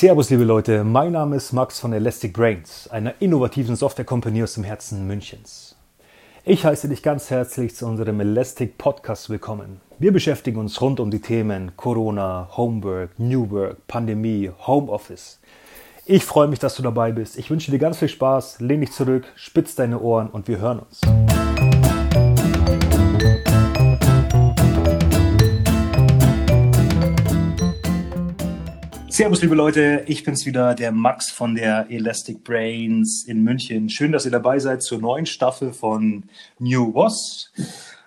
Servus, liebe Leute. Mein Name ist Max von Elastic Brains, einer innovativen Software-Company aus dem Herzen Münchens. Ich heiße dich ganz herzlich zu unserem Elastic Podcast willkommen. Wir beschäftigen uns rund um die Themen Corona, Homework, New Work, Pandemie, Homeoffice. Ich freue mich, dass du dabei bist. Ich wünsche dir ganz viel Spaß. Lehn dich zurück, spitz deine Ohren und wir hören uns. Servus, liebe Leute, ich bin's wieder, der Max von der Elastic Brains in München. Schön, dass ihr dabei seid zur neuen Staffel von New Was.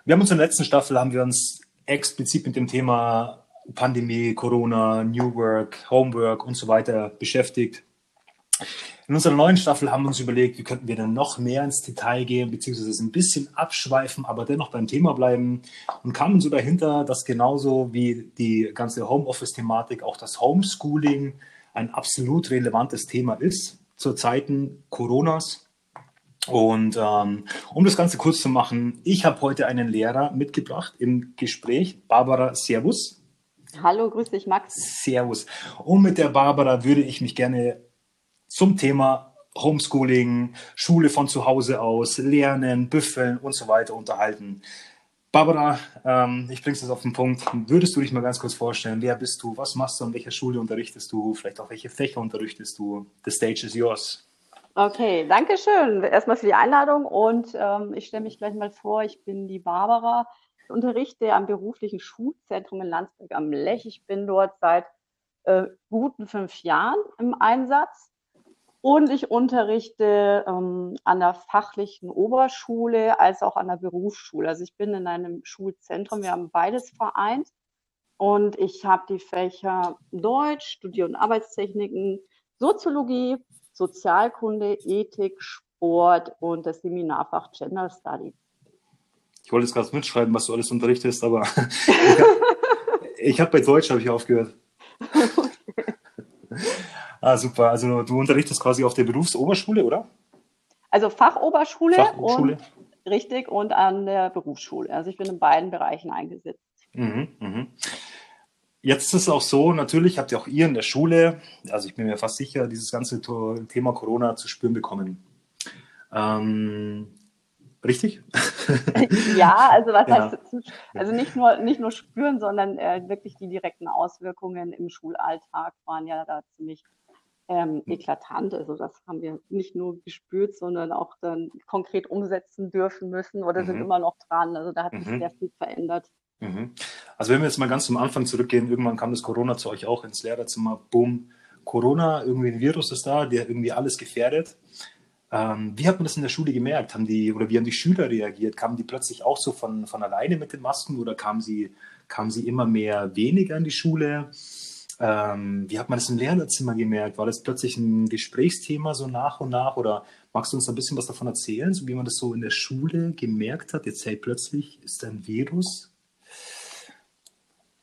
Wir haben uns in der letzten Staffel haben wir uns explizit mit dem Thema Pandemie, Corona, New Work, Homework und so weiter beschäftigt. In unserer neuen Staffel haben wir uns überlegt, wie könnten wir denn noch mehr ins Detail gehen, beziehungsweise ein bisschen abschweifen, aber dennoch beim Thema bleiben und kamen so dahinter, dass genauso wie die ganze Homeoffice-Thematik auch das Homeschooling ein absolut relevantes Thema ist zu Zeiten Coronas. Und ähm, um das Ganze kurz zu machen, ich habe heute einen Lehrer mitgebracht im Gespräch. Barbara, Servus. Hallo, grüß dich, Max. Servus. Und mit der Barbara würde ich mich gerne zum Thema Homeschooling, Schule von zu Hause aus, Lernen, Büffeln und so weiter unterhalten. Barbara, ähm, ich bringe es auf den Punkt. Würdest du dich mal ganz kurz vorstellen, wer bist du, was machst du, an welcher Schule unterrichtest du, vielleicht auch welche Fächer unterrichtest du? The stage is yours. Okay, danke schön. Erstmal für die Einladung und ähm, ich stelle mich gleich mal vor, ich bin die Barbara. Ich unterrichte am beruflichen Schulzentrum in Landsberg am Lech. Ich bin dort seit äh, guten fünf Jahren im Einsatz und ich unterrichte ähm, an der fachlichen Oberschule als auch an der Berufsschule. Also ich bin in einem Schulzentrum, wir haben beides vereint. Und ich habe die Fächer Deutsch, Studier- und Arbeitstechniken, Soziologie, Sozialkunde, Ethik, Sport und das Seminarfach Gender Study. Ich wollte jetzt gerade mitschreiben, was du alles unterrichtest, aber ich habe hab bei Deutsch habe ich aufgehört. okay. Ah, super. Also du unterrichtest quasi auf der Berufsoberschule, oder? Also Fachoberschule, Fachhochschule. und richtig und an der Berufsschule. Also ich bin in beiden Bereichen eingesetzt. Mhm, mh. Jetzt ist es auch so, natürlich habt ihr auch ihr in der Schule, also ich bin mir fast sicher, dieses ganze Thema Corona zu spüren bekommen. Ähm, richtig? ja, also was ja. heißt also nicht nur nicht nur spüren, sondern äh, wirklich die direkten Auswirkungen im Schulalltag waren ja da ziemlich ähm, hm. eklatant. Also das haben wir nicht nur gespürt, sondern auch dann konkret umsetzen dürfen müssen oder mhm. sind immer noch dran. Also da hat sich mhm. sehr viel verändert. Mhm. Also wenn wir jetzt mal ganz zum Anfang zurückgehen, irgendwann kam das Corona zu euch auch ins Lehrerzimmer, boom, Corona, irgendwie ein Virus ist da, der irgendwie alles gefährdet. Ähm, wie hat man das in der Schule gemerkt? Haben die, oder wie haben die Schüler reagiert? Kamen die plötzlich auch so von, von alleine mit den Masken oder kamen sie, kamen sie immer mehr weniger in die Schule? Ähm, wie hat man das im Lehrerzimmer gemerkt? War das plötzlich ein Gesprächsthema so nach und nach? Oder magst du uns ein bisschen was davon erzählen, so wie man das so in der Schule gemerkt hat? Jetzt hey, plötzlich ist ein Virus.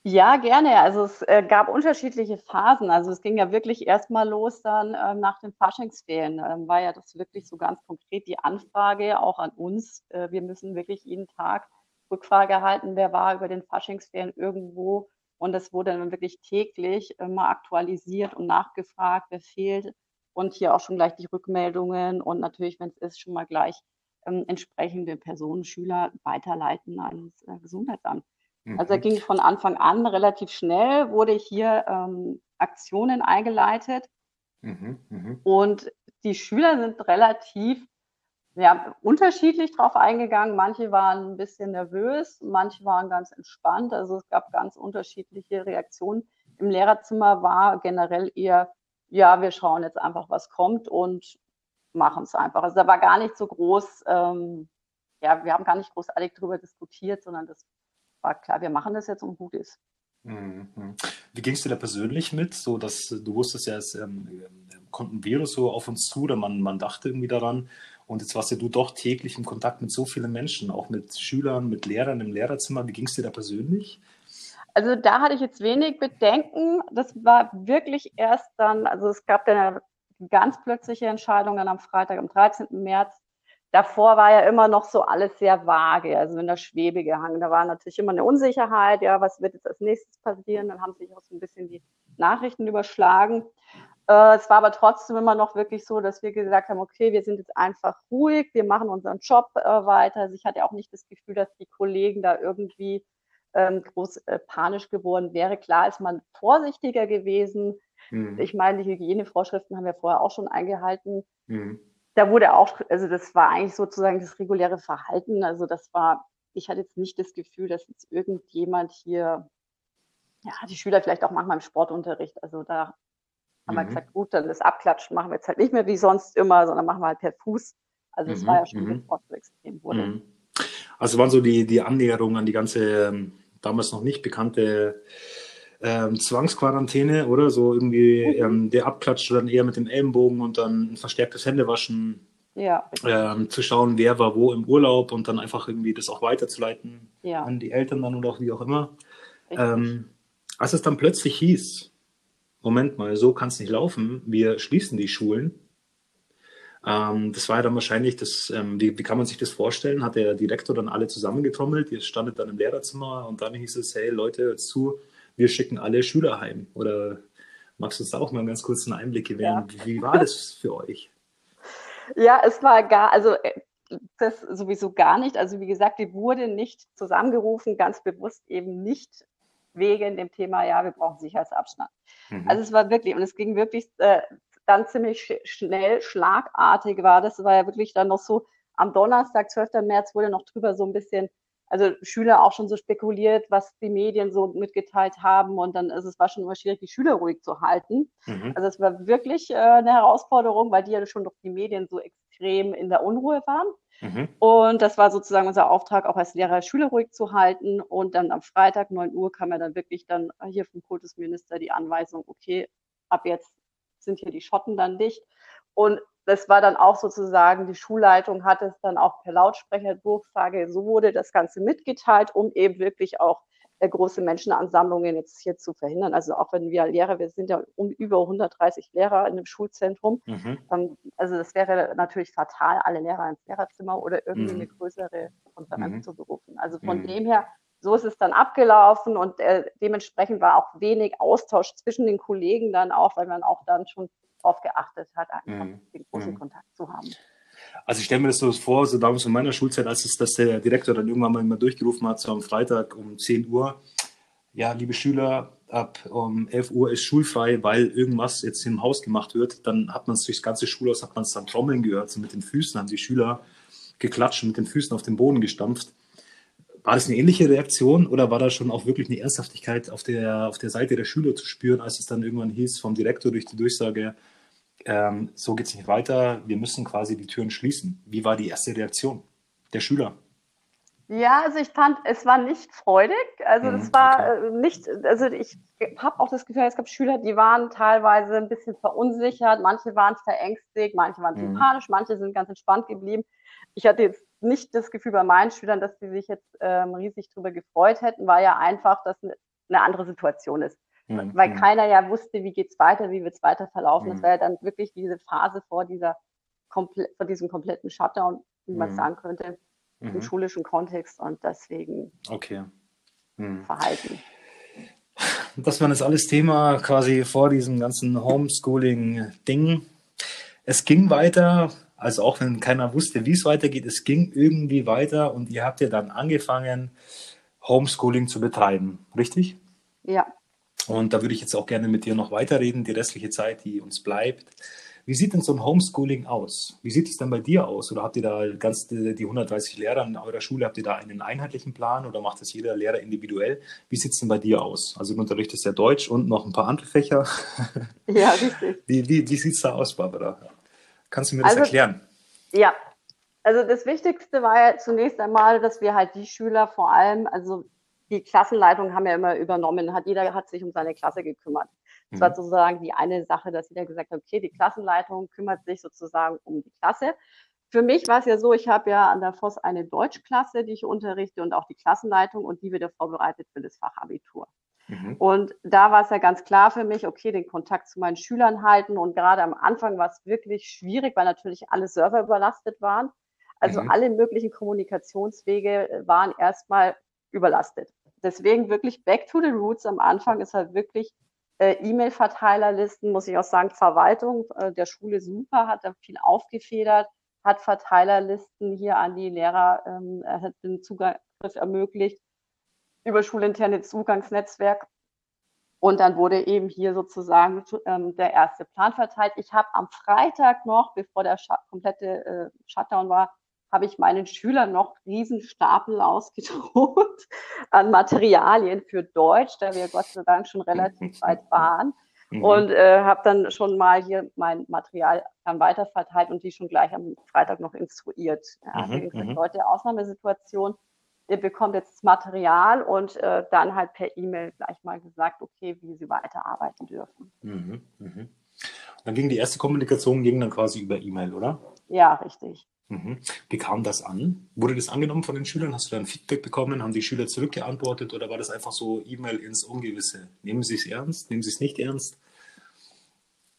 Ja, gerne. Also es äh, gab unterschiedliche Phasen. Also es ging ja wirklich erstmal los dann äh, nach den Faschingsferien. Ähm, war ja das wirklich so ganz konkret die Anfrage auch an uns. Äh, wir müssen wirklich jeden Tag Rückfrage halten, wer war über den Faschingsferien irgendwo und es wurde dann wirklich täglich immer aktualisiert und nachgefragt, wer fehlt. Und hier auch schon gleich die Rückmeldungen und natürlich, wenn es ist, schon mal gleich ähm, entsprechende Personen, Schüler weiterleiten ans äh, Gesundheitsamt. Mhm. Also da mhm. ging von Anfang an relativ schnell, wurde hier ähm, Aktionen eingeleitet. Mhm, mh. Und die Schüler sind relativ ja, unterschiedlich drauf eingegangen. Manche waren ein bisschen nervös, manche waren ganz entspannt. Also es gab ganz unterschiedliche Reaktionen. Im Lehrerzimmer war generell eher, ja, wir schauen jetzt einfach, was kommt und machen es einfach. Also da war gar nicht so groß, ähm, ja, wir haben gar nicht großartig darüber diskutiert, sondern das war klar, wir machen das jetzt und gut ist. Mhm. Wie gingst du da persönlich mit? So, dass du wusstest ja, es ähm, kommt ein Virus so auf uns zu, oder man, man dachte irgendwie daran. Und jetzt warst ja du doch täglich im Kontakt mit so vielen Menschen, auch mit Schülern, mit Lehrern im Lehrerzimmer. Wie ging es dir da persönlich? Also da hatte ich jetzt wenig Bedenken. Das war wirklich erst dann, also es gab dann eine ganz plötzliche Entscheidung dann am Freitag, am 13. März. Davor war ja immer noch so alles sehr vage, also in der Schwebe gehangen. Da war natürlich immer eine Unsicherheit, ja, was wird jetzt als nächstes passieren? Dann haben sich auch so ein bisschen die Nachrichten überschlagen. Äh, es war aber trotzdem immer noch wirklich so, dass wir gesagt haben, okay, wir sind jetzt einfach ruhig, wir machen unseren Job äh, weiter. Also ich hatte auch nicht das Gefühl, dass die Kollegen da irgendwie ähm, groß äh, panisch geworden wäre. Klar ist man vorsichtiger gewesen. Mhm. Ich meine, die Hygienevorschriften haben wir vorher auch schon eingehalten. Mhm. Da wurde auch, also das war eigentlich sozusagen das reguläre Verhalten. Also das war, ich hatte jetzt nicht das Gefühl, dass jetzt irgendjemand hier, ja, die Schüler vielleicht auch manchmal im Sportunterricht, also da haben mhm. wir gesagt, gut, dann das Abklatschen machen wir jetzt halt nicht mehr wie sonst immer, sondern machen wir halt per Fuß. Also es mhm. war ja schon, mhm. bevor es extrem wurde. Mhm. Also waren so die, die Annäherung an die ganze ähm, damals noch nicht bekannte ähm, Zwangsquarantäne, oder? So irgendwie mhm. ähm, der abklatscht dann eher mit dem Ellenbogen und dann ein verstärktes Händewaschen. Ja. Ähm, zu schauen, wer war wo im Urlaub und dann einfach irgendwie das auch weiterzuleiten ja. an die Eltern dann oder auch wie auch immer. Ähm, als es dann plötzlich hieß, Moment mal, so kann es nicht laufen, wir schließen die Schulen, ähm, das war ja dann wahrscheinlich, das, ähm, wie, wie, kann man sich das vorstellen? Hat der Direktor dann alle zusammengetrommelt? Ihr standet dann im Lehrerzimmer und dann hieß es, hey Leute, zu, wir schicken alle Schüler heim. Oder magst du uns da auch mal einen ganz kurzen Einblick gewähren? Ja. Wie, wie war das für euch? Ja, es war gar, also äh, das sowieso gar nicht. Also wie gesagt, die wurde nicht zusammengerufen, ganz bewusst eben nicht wegen dem Thema, ja, wir brauchen Sicherheitsabstand. Mhm. Also es war wirklich, und es ging wirklich äh, dann ziemlich schnell, schlagartig war. Das war ja wirklich dann noch so, am Donnerstag, 12. März, wurde noch drüber so ein bisschen, also Schüler auch schon so spekuliert, was die Medien so mitgeteilt haben. Und dann ist es war schon immer schwierig, die Schüler ruhig zu halten. Mhm. Also es war wirklich äh, eine Herausforderung, weil die ja schon durch die Medien so extrem in der Unruhe waren. Mhm. Und das war sozusagen unser Auftrag, auch als Lehrer Schüler ruhig zu halten. Und dann am Freitag, 9 Uhr, kam ja dann wirklich dann hier vom Kultusminister die Anweisung, okay, ab jetzt sind hier die Schotten dann dicht. Und das war dann auch sozusagen, die Schulleitung hat es dann auch per Lautsprecher Durchsage, so wurde das Ganze mitgeteilt, um eben wirklich auch große Menschenansammlungen jetzt hier zu verhindern. Also auch wenn wir Lehrer, wir sind ja um über 130 Lehrer in dem Schulzentrum. Mhm. Ähm, also das wäre natürlich fatal, alle Lehrer ins Lehrerzimmer oder irgendwie mhm. eine größere Konferenz mhm. zu berufen. Also von mhm. dem her so ist es dann abgelaufen und äh, dementsprechend war auch wenig Austausch zwischen den Kollegen dann auch, weil man auch dann schon darauf geachtet hat, einfach mhm. den großen mhm. Kontakt zu haben. Also ich stelle mir das so vor, so damals in meiner Schulzeit, als es, dass der Direktor dann irgendwann mal immer durchgerufen hat, so am Freitag um 10 Uhr, ja, liebe Schüler, ab um 11 Uhr ist schulfrei, weil irgendwas jetzt im Haus gemacht wird, dann hat man es durchs ganze Schulhaus, hat man es dann trommeln gehört, so mit den Füßen haben die Schüler geklatscht, mit den Füßen auf den Boden gestampft. War das eine ähnliche Reaktion oder war da schon auch wirklich eine Ernsthaftigkeit auf der, auf der Seite der Schüler zu spüren, als es dann irgendwann hieß vom Direktor durch die Durchsage, ähm, so geht es nicht weiter, wir müssen quasi die Türen schließen? Wie war die erste Reaktion der Schüler? Ja, also ich fand, es war nicht freudig. Also es mhm, war okay. Äh, nicht, also ich habe auch das Gefühl, es gab Schüler, die waren teilweise ein bisschen verunsichert, manche waren verängstigt, manche waren mhm. panisch, manche sind ganz entspannt geblieben. Ich hatte jetzt nicht das Gefühl bei meinen Schülern, dass sie sich jetzt ähm, riesig darüber gefreut hätten, weil ja einfach das eine andere Situation ist. Mhm. Weil keiner ja wusste, wie geht's weiter, wie wird's weiter verlaufen. Mhm. Das war ja dann wirklich diese Phase vor dieser vor diesem kompletten Shutdown, wie man mhm. sagen könnte, im mhm. schulischen Kontext und deswegen okay. Verhalten. Das war jetzt alles Thema quasi vor diesem ganzen Homeschooling-Ding. Es ging weiter, also auch wenn keiner wusste, wie es weitergeht, es ging irgendwie weiter und ihr habt ja dann angefangen, Homeschooling zu betreiben, richtig? Ja. Und da würde ich jetzt auch gerne mit dir noch weiterreden, die restliche Zeit, die uns bleibt. Wie sieht denn so ein Homeschooling aus? Wie sieht es denn bei dir aus? Oder habt ihr da ganz die, die 130 Lehrer in eurer Schule, habt ihr da einen einheitlichen Plan oder macht das jeder Lehrer individuell? Wie sieht es denn bei dir aus? Also du unterrichtest ja Deutsch und noch ein paar andere Fächer. Ja, richtig. Wie, wie, wie sieht es da aus, Barbara? Kannst du mir das also, erklären? Ja, also das Wichtigste war ja zunächst einmal, dass wir halt die Schüler vor allem, also die Klassenleitung haben ja immer übernommen, hat jeder hat sich um seine Klasse gekümmert. Das war mhm. sozusagen die eine Sache, dass jeder gesagt hat, okay, die Klassenleitung kümmert sich sozusagen um die Klasse. Für mich war es ja so, ich habe ja an der FOS eine Deutschklasse, die ich unterrichte und auch die Klassenleitung und die wird ja vorbereitet für das Fachabitur. Mhm. Und da war es ja ganz klar für mich, okay, den Kontakt zu meinen Schülern halten. Und gerade am Anfang war es wirklich schwierig, weil natürlich alle Server überlastet waren. Also mhm. alle möglichen Kommunikationswege waren erstmal überlastet. Deswegen wirklich back to the roots am Anfang ist halt wirklich Äh, E-Mail-Verteilerlisten, muss ich auch sagen, Verwaltung äh, der Schule super, hat da viel aufgefedert, hat Verteilerlisten hier an die Lehrer, ähm, hat den Zugriff ermöglicht über schulinterne Zugangsnetzwerk. Und dann wurde eben hier sozusagen ähm, der erste Plan verteilt. Ich habe am Freitag noch, bevor der komplette äh, Shutdown war, habe ich meinen Schülern noch Riesenstapel ausgedruckt an Materialien für Deutsch, da wir Gott sei Dank schon relativ weit waren. Mhm. Und äh, habe dann schon mal hier mein Material dann weiterverteilt und die schon gleich am Freitag noch instruiert. Ja, mhm. gesagt, mhm. Leute, Ausnahmesituation, ihr bekommt jetzt das Material und äh, dann halt per E-Mail gleich mal gesagt, okay, wie sie weiterarbeiten dürfen. Mhm. Mhm. Dann ging die erste Kommunikation ging dann quasi über E-Mail, oder? Ja, richtig. Mhm. Wie kam das an? Wurde das angenommen von den Schülern? Hast du dann Feedback bekommen? Haben die Schüler zurückgeantwortet oder war das einfach so E-Mail ins Ungewisse? Nehmen sie es ernst? Nehmen sie es nicht ernst?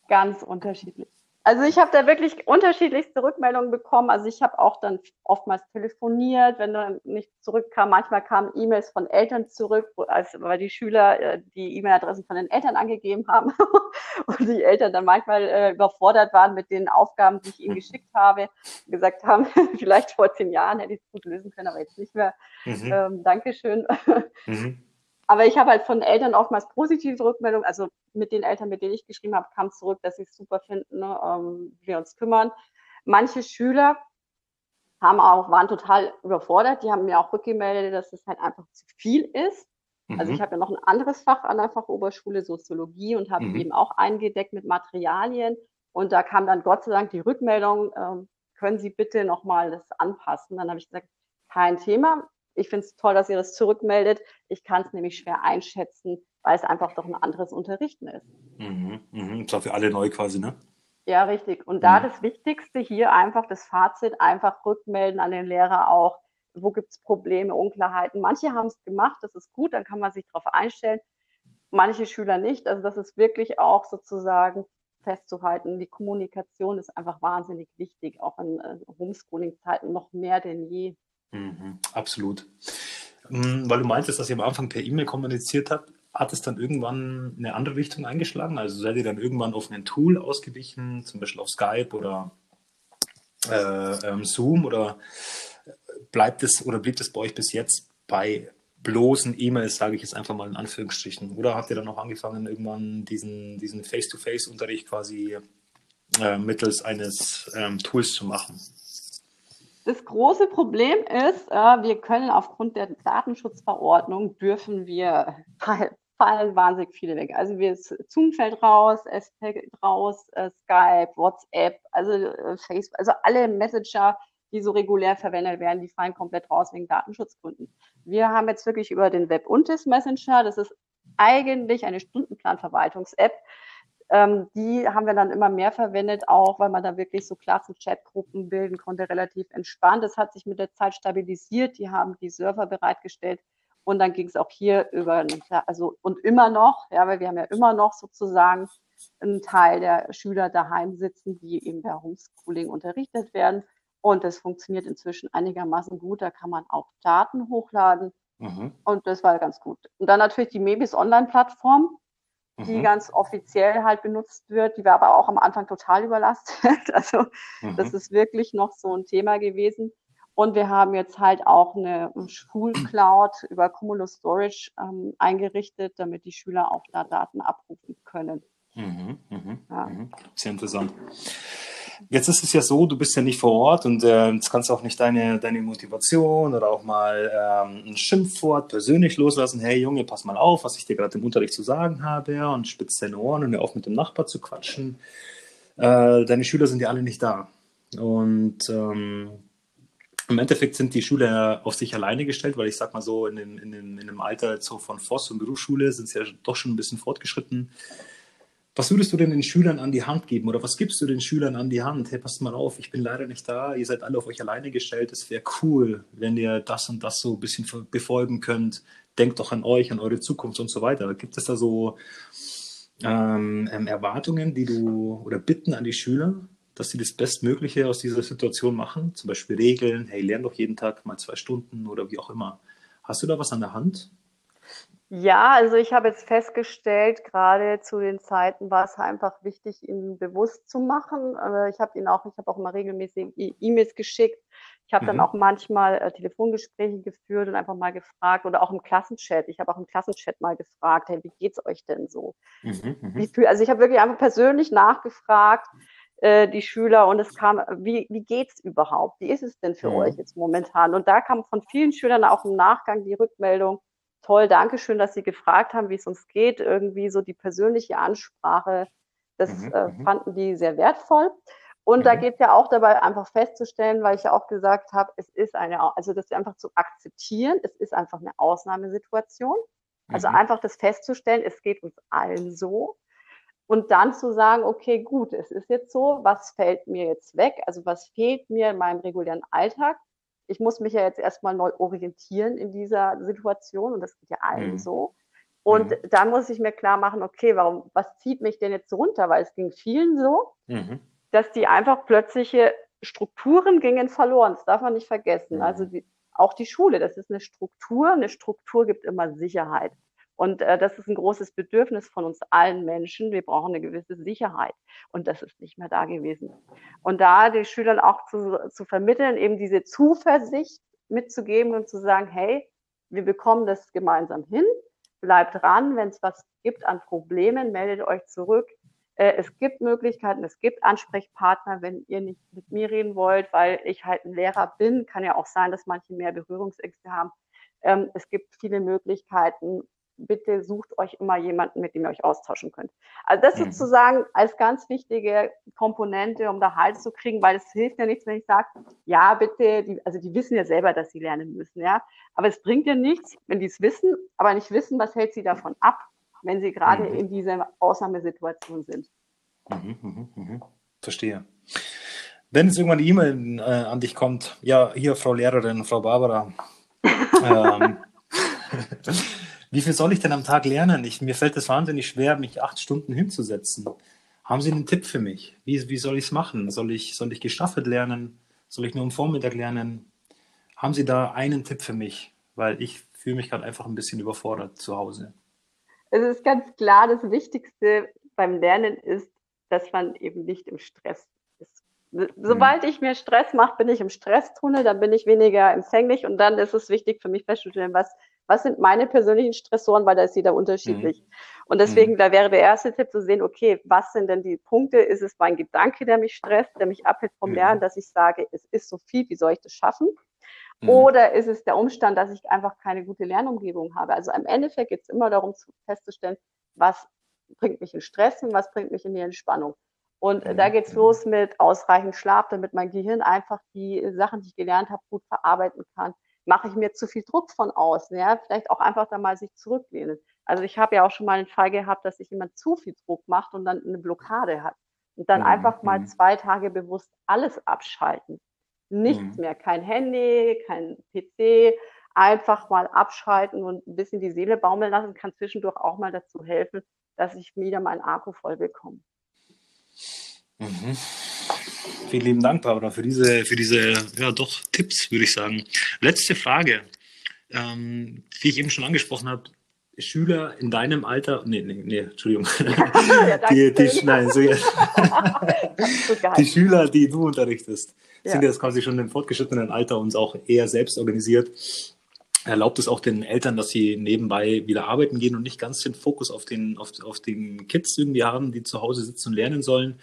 Ganz unterschiedlich. Also ich habe da wirklich unterschiedlichste Rückmeldungen bekommen. Also ich habe auch dann oftmals telefoniert, wenn dann nicht zurückkam. Manchmal kamen E-Mails von Eltern zurück, also, weil die Schüler äh, die E-Mail-Adressen von den Eltern angegeben haben und die Eltern dann manchmal äh, überfordert waren mit den Aufgaben, die ich ihnen geschickt habe, gesagt haben, vielleicht vor zehn Jahren hätte ich es gut lösen können, aber jetzt nicht mehr. Mhm. Ähm, Dankeschön. Mhm. Aber ich habe halt von Eltern oftmals positive Rückmeldungen. Also mit den Eltern, mit denen ich geschrieben habe, kam zurück, dass sie es super finden, ne, ähm, wir uns kümmern. Manche Schüler haben auch, waren total überfordert. Die haben mir auch rückgemeldet, dass es halt einfach zu viel ist. Also mhm. Ich habe ja noch ein anderes Fach an der Fachoberschule, Soziologie, und habe mhm. eben auch eingedeckt mit Materialien. Und da kam dann Gott sei Dank die Rückmeldung, ähm, können Sie bitte nochmal das anpassen? Dann habe ich gesagt, kein Thema. Ich finde es toll, dass ihr das zurückmeldet. Ich kann es nämlich schwer einschätzen, weil es einfach doch ein anderes Unterrichten ist. Mhm, mhm. Das war für alle neu quasi, ne? Ja, richtig. Und da mhm. das Wichtigste hier einfach das Fazit, einfach rückmelden an den Lehrer auch, wo gibt es Probleme, Unklarheiten. Manche haben es gemacht, das ist gut, dann kann man sich darauf einstellen. Manche Schüler nicht. Also das ist wirklich auch sozusagen festzuhalten. Die Kommunikation ist einfach wahnsinnig wichtig, auch in äh, Homeschooling-Zeiten noch mehr denn je. Mhm, absolut. Mm, weil du meintest, dass ihr am Anfang per E-Mail kommuniziert habt, hat es dann irgendwann eine andere Richtung eingeschlagen? Also seid ihr dann irgendwann auf ein Tool ausgewichen, zum Beispiel auf Skype oder äh, ähm, Zoom oder bleibt es oder blieb es bei euch bis jetzt bei bloßen E-Mails, sage ich jetzt einfach mal in Anführungsstrichen? Oder habt ihr dann auch angefangen, irgendwann diesen, diesen Face-to-Face-Unterricht quasi äh, mittels eines ähm, Tools zu machen? Das große Problem ist, äh, wir können aufgrund der Datenschutzverordnung dürfen wir fallen wahnsinnig viele weg. Also wir Zoom fällt raus, S fällt raus, äh, Skype, WhatsApp, also äh, Facebook, also alle Messenger, die so regulär verwendet werden, die fallen komplett raus wegen Datenschutzgründen. Wir haben jetzt wirklich über den Web und das Messenger, das ist eigentlich eine Stundenplanverwaltungs-App, ähm, die haben wir dann immer mehr verwendet, auch weil man da wirklich so Klassen-Chatgruppen bilden konnte, relativ entspannt. Das hat sich mit der Zeit stabilisiert. Die haben die Server bereitgestellt. Und dann ging es auch hier über, also und immer noch, ja, weil wir haben ja immer noch sozusagen einen Teil der Schüler daheim sitzen, die eben per Homeschooling unterrichtet werden. Und das funktioniert inzwischen einigermaßen gut. Da kann man auch Daten hochladen. Mhm. Und das war ganz gut. Und dann natürlich die Mebis Online-Plattform die mhm. ganz offiziell halt benutzt wird. Die war aber auch am Anfang total überlastet. Also mhm. das ist wirklich noch so ein Thema gewesen. Und wir haben jetzt halt auch eine Schulcloud über Cumulus Storage ähm, eingerichtet, damit die Schüler auch da Daten abrufen können. Mhm, mh, ja. Mhm. Sehr interessant. Jetzt ist es ja so, du bist ja nicht vor Ort und äh, jetzt kannst du auch nicht deine, deine Motivation oder auch mal ähm, ein Schimpfwort persönlich loslassen. Hey Junge, pass mal auf, was ich dir gerade im Unterricht zu sagen habe und spitz deine Ohren und hör auf mit dem Nachbar zu quatschen. Äh, deine Schüler sind ja alle nicht da. Und ähm, im Endeffekt sind die Schüler auf sich alleine gestellt, weil ich sag mal so, in dem, in dem, in dem Alter so von Voss und Berufsschule sind sie ja doch schon ein bisschen fortgeschritten. Was würdest du denn den Schülern an die Hand geben oder was gibst du den Schülern an die Hand? Hey, passt mal auf, ich bin leider nicht da, ihr seid alle auf euch alleine gestellt. Es wäre cool, wenn ihr das und das so ein bisschen befolgen könnt. Denkt doch an euch, an eure Zukunft und so weiter. Gibt es da so ähm, ähm, Erwartungen, die du oder Bitten an die Schüler, dass sie das Bestmögliche aus dieser Situation machen? Zum Beispiel Regeln, hey, lern doch jeden Tag mal zwei Stunden oder wie auch immer. Hast du da was an der Hand? Ja, also ich habe jetzt festgestellt, gerade zu den Zeiten war es einfach wichtig, ihn bewusst zu machen. Äh, ich habe ihn auch, ich habe auch mal regelmäßig E- E-Mails geschickt. Ich habe dann Mhm. auch manchmal äh, Telefongespräche geführt und einfach mal gefragt oder auch im Klassenchat. Ich habe auch im Klassenchat mal gefragt, hey, wie geht's euch denn so? Mhm. Wie Mhm. fühl, also ich habe wirklich einfach persönlich nachgefragt, äh, die Schüler, und es kam, wie, wie geht's überhaupt? Wie ist es denn für euch Mhm. jetzt momentan? Und da kam von vielen Schülern auch im Nachgang die Rückmeldung, toll, danke schön, dass Sie gefragt haben, wie es uns geht. Irgendwie so die persönliche Ansprache, das Mhm. äh, Mhm. fanden die sehr wertvoll. Und da Mhm. geht es ja auch dabei, einfach festzustellen, weil ich ja auch gesagt habe, es ist eine, also das einfach zu akzeptieren, es ist einfach eine Ausnahmesituation. Also Mhm. einfach das festzustellen, es geht uns allen so. Und dann zu sagen, okay, gut, es ist jetzt so, was fällt mir jetzt weg? Also was fehlt mir in meinem regulären Alltag? Ich muss mich ja jetzt erstmal neu orientieren in dieser Situation und das geht ja allen Mhm. so. Und Mhm. dann muss ich mir klar machen, okay, warum, was zieht mich denn jetzt runter? Weil es ging vielen so, Mhm. dass die einfach plötzliche Strukturen gingen verloren. Das darf man nicht vergessen. Mhm. Also die, auch die Schule, das ist eine Struktur. Eine Struktur gibt immer Sicherheit. Und äh, das ist ein großes Bedürfnis von uns allen Menschen. Wir brauchen eine gewisse Sicherheit. Und das ist nicht mehr da gewesen. Und da den Schülern auch zu, zu vermitteln, eben diese Zuversicht mitzugeben und zu sagen, hey, wir bekommen das gemeinsam hin. Bleibt dran, wenn es was gibt an Problemen, meldet euch zurück. Äh, es gibt Möglichkeiten, es gibt Ansprechpartner, wenn ihr nicht mit mir reden wollt, weil ich halt ein Lehrer bin. Kann ja auch sein, dass manche mehr Berührungsängste haben. Ähm, es gibt viele Möglichkeiten. Bitte sucht euch immer jemanden, mit dem ihr euch austauschen könnt. Also das Mhm. sozusagen als ganz wichtige Komponente, um da Halt zu kriegen, weil es hilft ja nichts, wenn ich sage, ja, bitte, die, also die wissen ja selber, dass sie lernen müssen, ja. Aber es bringt ja nichts, wenn die es wissen, aber nicht wissen, was hält sie davon ab, wenn sie gerade Mhm. in dieser Ausnahmesituation sind. Mhm, mhm, mhm. Verstehe. Wenn jetzt irgendwann eine E-Mail äh, an dich kommt, ja, hier, Frau Lehrerin, Frau Barbara, ähm, wie viel soll ich denn am Tag lernen? Ich, mir fällt es wahnsinnig schwer, mich acht Stunden hinzusetzen. Haben Sie einen Tipp für mich? Wie, wie soll ich es machen? Soll ich, soll ich gestaffelt lernen? Soll ich nur am Vormittag lernen? Haben Sie da einen Tipp für mich? Weil ich fühle mich gerade einfach ein bisschen überfordert zu Hause. Es ist ganz klar, das Wichtigste beim Lernen ist, dass man eben nicht im Stress. Sobald ich mir Stress mache, bin ich im Stresstunnel, dann bin ich weniger empfänglich und dann ist es wichtig für mich festzustellen, was, was sind meine persönlichen Stressoren, weil da ist jeder unterschiedlich. Und deswegen, da wäre der erste Tipp zu sehen, okay, was sind denn die Punkte? Ist es mein Gedanke, der mich stresst, der mich abhält vom Mhm. Lernen, dass ich sage, es ist so viel, wie soll ich das schaffen? Mhm. Oder ist es der Umstand, dass ich einfach keine gute Lernumgebung habe? Also im Endeffekt geht es immer darum zu, festzustellen, was bringt mich in Stress und was bringt mich in die Entspannung. Und da geht's los mit ausreichend Schlaf, damit mein Gehirn einfach die Sachen, die ich gelernt habe, gut verarbeiten kann. Mache ich mir zu viel Druck von außen, ja, vielleicht auch einfach da mal sich zurücklehnen. Also ich habe ja auch schon mal einen Fall gehabt, dass sich jemand zu viel Druck macht und dann eine Blockade hat. Und dann Mhm, einfach mal mhm. zwei Tage bewusst alles abschalten. Nichts Mhm. mehr, kein Handy, kein PC, einfach mal abschalten und ein bisschen die Seele baumeln lassen, kann zwischendurch auch mal dazu helfen, dass ich wieder meinen Akku voll bekomme. Mhm. Vielen lieben Dank, Barbara, für diese, für diese, ja doch, Tipps, würde ich sagen. Letzte Frage, ähm, die ich eben schon angesprochen habe. Schüler in deinem Alter, nee, nee, nee, Entschuldigung. Ja, die, die, nein, so, die. Schüler, die du unterrichtest, Ja. sind jetzt quasi schon im fortgeschrittenen Alter und auch eher selbst organisiert. Erlaubt es auch den Eltern, dass sie nebenbei wieder arbeiten gehen und nicht ganz den Fokus auf den, auf, auf den Kids irgendwie haben, die zu Hause sitzen und lernen sollen.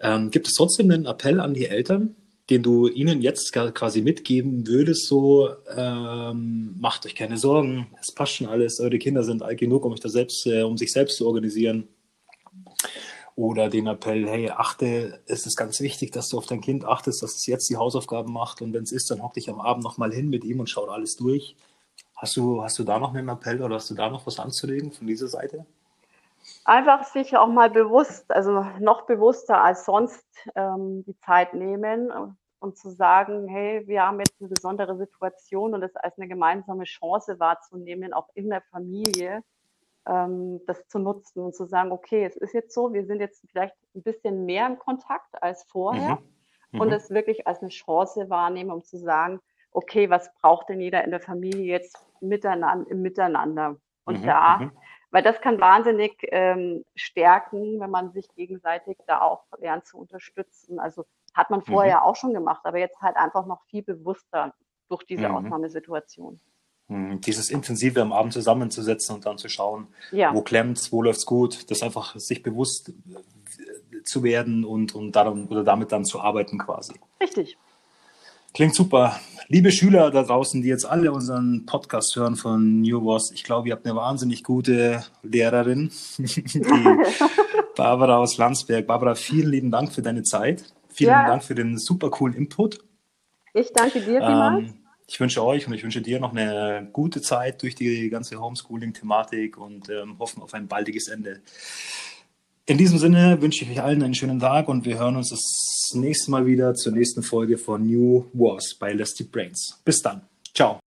Ähm, gibt es trotzdem einen Appell an die Eltern, den du ihnen jetzt quasi mitgeben würdest, so ähm, macht euch keine Sorgen, es passt schon alles, eure Kinder sind alt genug, um, euch da selbst, äh, um sich selbst zu organisieren. Oder den Appell, hey, achte, es ist ganz wichtig, dass du auf dein Kind achtest, dass es jetzt die Hausaufgaben macht und wenn es ist, dann hock dich am Abend nochmal hin mit ihm und schau alles durch. Hast du, hast du da noch einen Appell oder hast du da noch was anzulegen von dieser Seite? Einfach sich auch mal bewusst, also noch bewusster als sonst ähm, die Zeit nehmen und, zu sagen, hey, wir haben jetzt eine besondere Situation und das als eine gemeinsame Chance wahrzunehmen, auch in der Familie, das zu nutzen und zu sagen, okay, es ist jetzt so, wir sind jetzt vielleicht ein bisschen mehr im Kontakt als vorher Mhm. und Mhm. es wirklich als eine Chance wahrnehmen, um zu sagen, okay, was braucht denn jeder in der Familie jetzt miteinander, im Miteinander? Und mhm, da, mhm. weil das kann wahnsinnig ähm, stärken, wenn man sich gegenseitig da auch lernt zu unterstützen. Also hat man vorher mhm. auch schon gemacht, aber jetzt halt einfach noch viel bewusster durch diese mhm. Ausnahmesituation. Mhm. Dieses Intensive am Abend zusammenzusetzen und dann zu schauen, ja. wo klemmt's, wo läuft's gut, das einfach sich bewusst äh, zu werden und, und darum oder damit dann zu arbeiten quasi. Richtig. Klingt super. Liebe Schüler da draußen, die jetzt alle unseren Podcast hören von New Wars, ich glaube, ihr habt eine wahnsinnig gute Lehrerin, die Barbara aus Landsberg. Barbara, vielen lieben Dank für deine Zeit. Vielen ja. Dank für den super coolen Input. Ich danke dir vielmals. Ähm, ich wünsche euch und ich wünsche dir noch eine gute Zeit durch die ganze Homeschooling-Thematik und ähm, hoffen auf ein baldiges Ende. In diesem Sinne wünsche ich euch allen einen schönen Tag und wir hören uns das nächste Mal wieder zur nächsten Folge von New Wars bei Elastic Brains. Bis dann. Ciao.